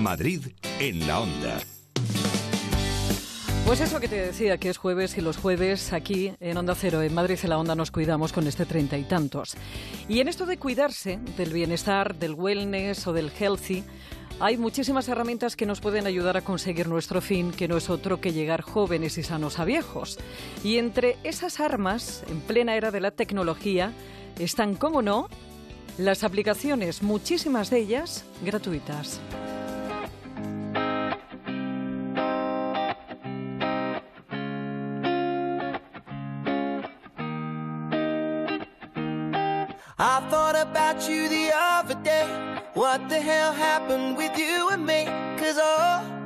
Madrid en la onda. Pues eso que te decía, que es jueves y los jueves aquí en Onda Cero, en Madrid en la Onda, nos cuidamos con este treinta y tantos. Y en esto de cuidarse, del bienestar, del wellness o del healthy, hay muchísimas herramientas que nos pueden ayudar a conseguir nuestro fin, que no es otro que llegar jóvenes y sanos a viejos. Y entre esas armas, en plena era de la tecnología, están, como no, las aplicaciones, muchísimas de ellas gratuitas. I thought about you the other day. What the hell happened with you and me? Cause oh.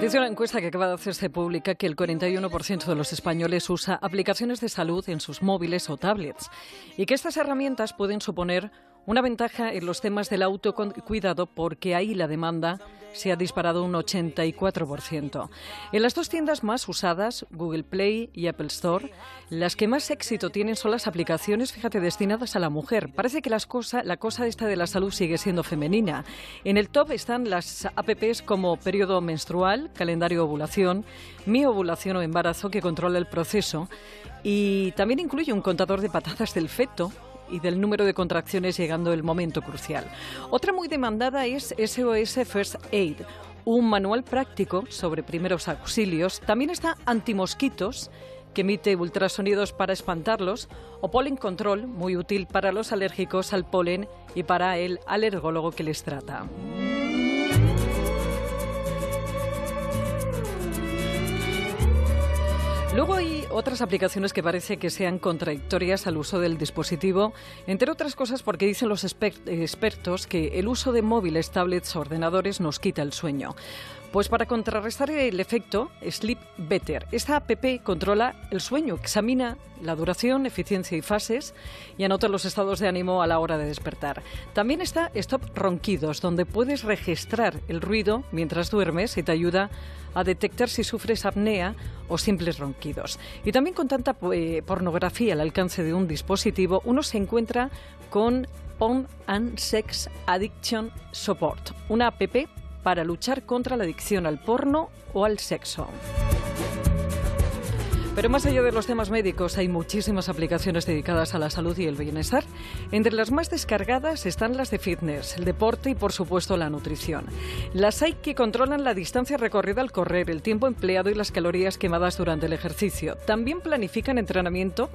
Dice una encuesta que acaba de hacerse pública que el 41% de los españoles usa aplicaciones de salud en sus móviles o tablets y que estas herramientas pueden suponer una ventaja en los temas del autocuidado porque ahí la demanda se ha disparado un 84%. En las dos tiendas más usadas, Google Play y Apple Store, las que más éxito tienen son las aplicaciones, fíjate, destinadas a la mujer. Parece que las cosa, la cosa esta de la salud sigue siendo femenina. En el top están las apps como periodo menstrual, calendario ovulación, mi ovulación o embarazo que controla el proceso y también incluye un contador de patadas del feto y del número de contracciones llegando el momento crucial. Otra muy demandada es SOS First Aid, un manual práctico sobre primeros auxilios. También está Antimosquitos, que emite ultrasonidos para espantarlos, o Pollen Control, muy útil para los alérgicos al polen y para el alergólogo que les trata. Luego hay otras aplicaciones que parece que sean contradictorias al uso del dispositivo, entre otras cosas porque dicen los expertos que el uso de móviles, tablets o ordenadores nos quita el sueño. Pues para contrarrestar el efecto, Sleep Better. Esta app controla el sueño, examina la duración, eficiencia y fases y anota los estados de ánimo a la hora de despertar. También está Stop Ronquidos, donde puedes registrar el ruido mientras duermes y te ayuda a detectar si sufres apnea o simples ronquidos. Y también con tanta eh, pornografía al alcance de un dispositivo, uno se encuentra con Porn and Sex Addiction Support, una app para luchar contra la adicción al porno o al sexo. Pero más allá de los temas médicos, hay muchísimas aplicaciones dedicadas a la salud y el bienestar. Entre las más descargadas están las de fitness, el deporte y, por supuesto, la nutrición. Las hay que controlan la distancia recorrida al correr, el tiempo empleado y las calorías quemadas durante el ejercicio. También planifican entrenamiento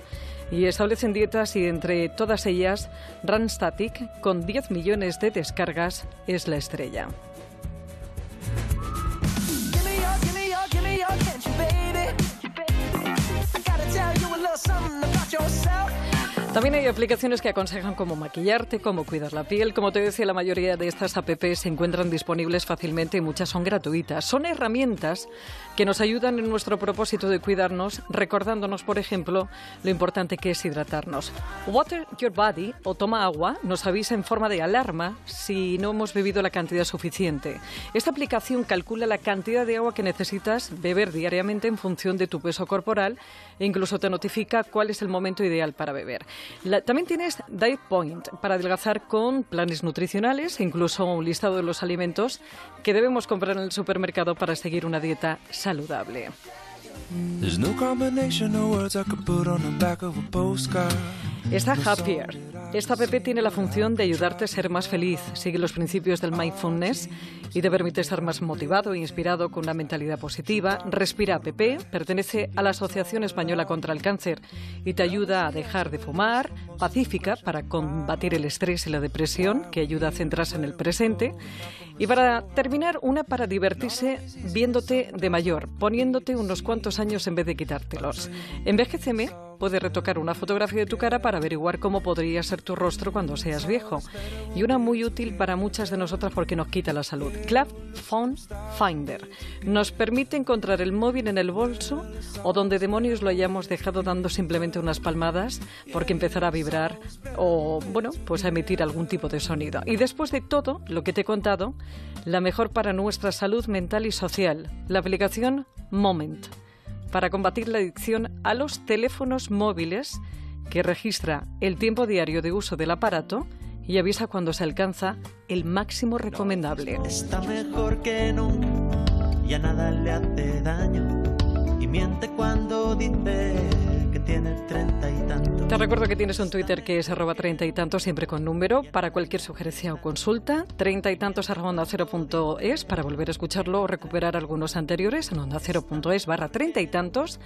y establecen dietas y entre todas ellas, Runstatic, con 10 millones de descargas, es la estrella. También hay aplicaciones que aconsejan cómo maquillarte, cómo cuidar la piel. Como te decía, la mayoría de estas apps se encuentran disponibles fácilmente y muchas son gratuitas. Son herramientas que nos ayudan en nuestro propósito de cuidarnos, recordándonos, por ejemplo, lo importante que es hidratarnos. Water Your Body o Toma Agua nos avisa en forma de alarma si no hemos bebido la cantidad suficiente. Esta aplicación calcula la cantidad de agua que necesitas beber diariamente en función de tu peso corporal e incluso te notifica cuál es el momento ideal para beber. También tienes Diet Point para adelgazar con planes nutricionales e incluso un listado de los alimentos que debemos comprar en el supermercado para seguir una dieta saludable. Está Happier. Esta app tiene la función de ayudarte a ser más feliz. Sigue los principios del mindfulness y te permite estar más motivado e inspirado con una mentalidad positiva. Respira app pertenece a la Asociación Española contra el Cáncer y te ayuda a dejar de fumar. Pacífica para combatir el estrés y la depresión, que ayuda a centrarse en el presente. Y para terminar, una para divertirse viéndote de mayor, poniéndote unos cuantos años en vez de quitártelos. Envejeceme puede retocar una fotografía de tu cara para averiguar cómo podría ser tu rostro cuando seas viejo. Y una muy útil para muchas de nosotras porque nos quita la salud. Club Phone Finder. Nos permite encontrar el móvil en el bolso o donde demonios lo hayamos dejado dando simplemente unas palmadas porque empezará a vibrar o, bueno, pues a emitir algún tipo de sonido. Y después de todo lo que te he contado, la mejor para nuestra salud mental y social, la aplicación Moment para combatir la adicción a los teléfonos móviles que registra el tiempo diario de uso del aparato y avisa cuando se alcanza el máximo recomendable. Está mejor que no, ya nada le hace daño y miente cuando dice tiene treinta y tantos. Te recuerdo que tienes un Twitter que es arroba treinta y tantos, siempre con número, para cualquier sugerencia o consulta. Treinta y tantos arroba onda cero punto es para volver a escucharlo o recuperar algunos anteriores en onda cero punto es barra treinta y tantos.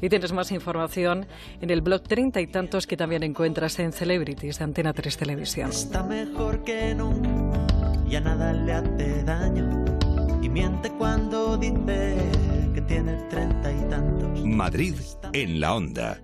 Y tienes más información en el blog treinta y tantos que también encuentras en Celebrities de Antena 3 Televisión. Está mejor que no, ya nada le hace daño y miente cuando dice que tiene treinta y tantos. Madrid en la onda.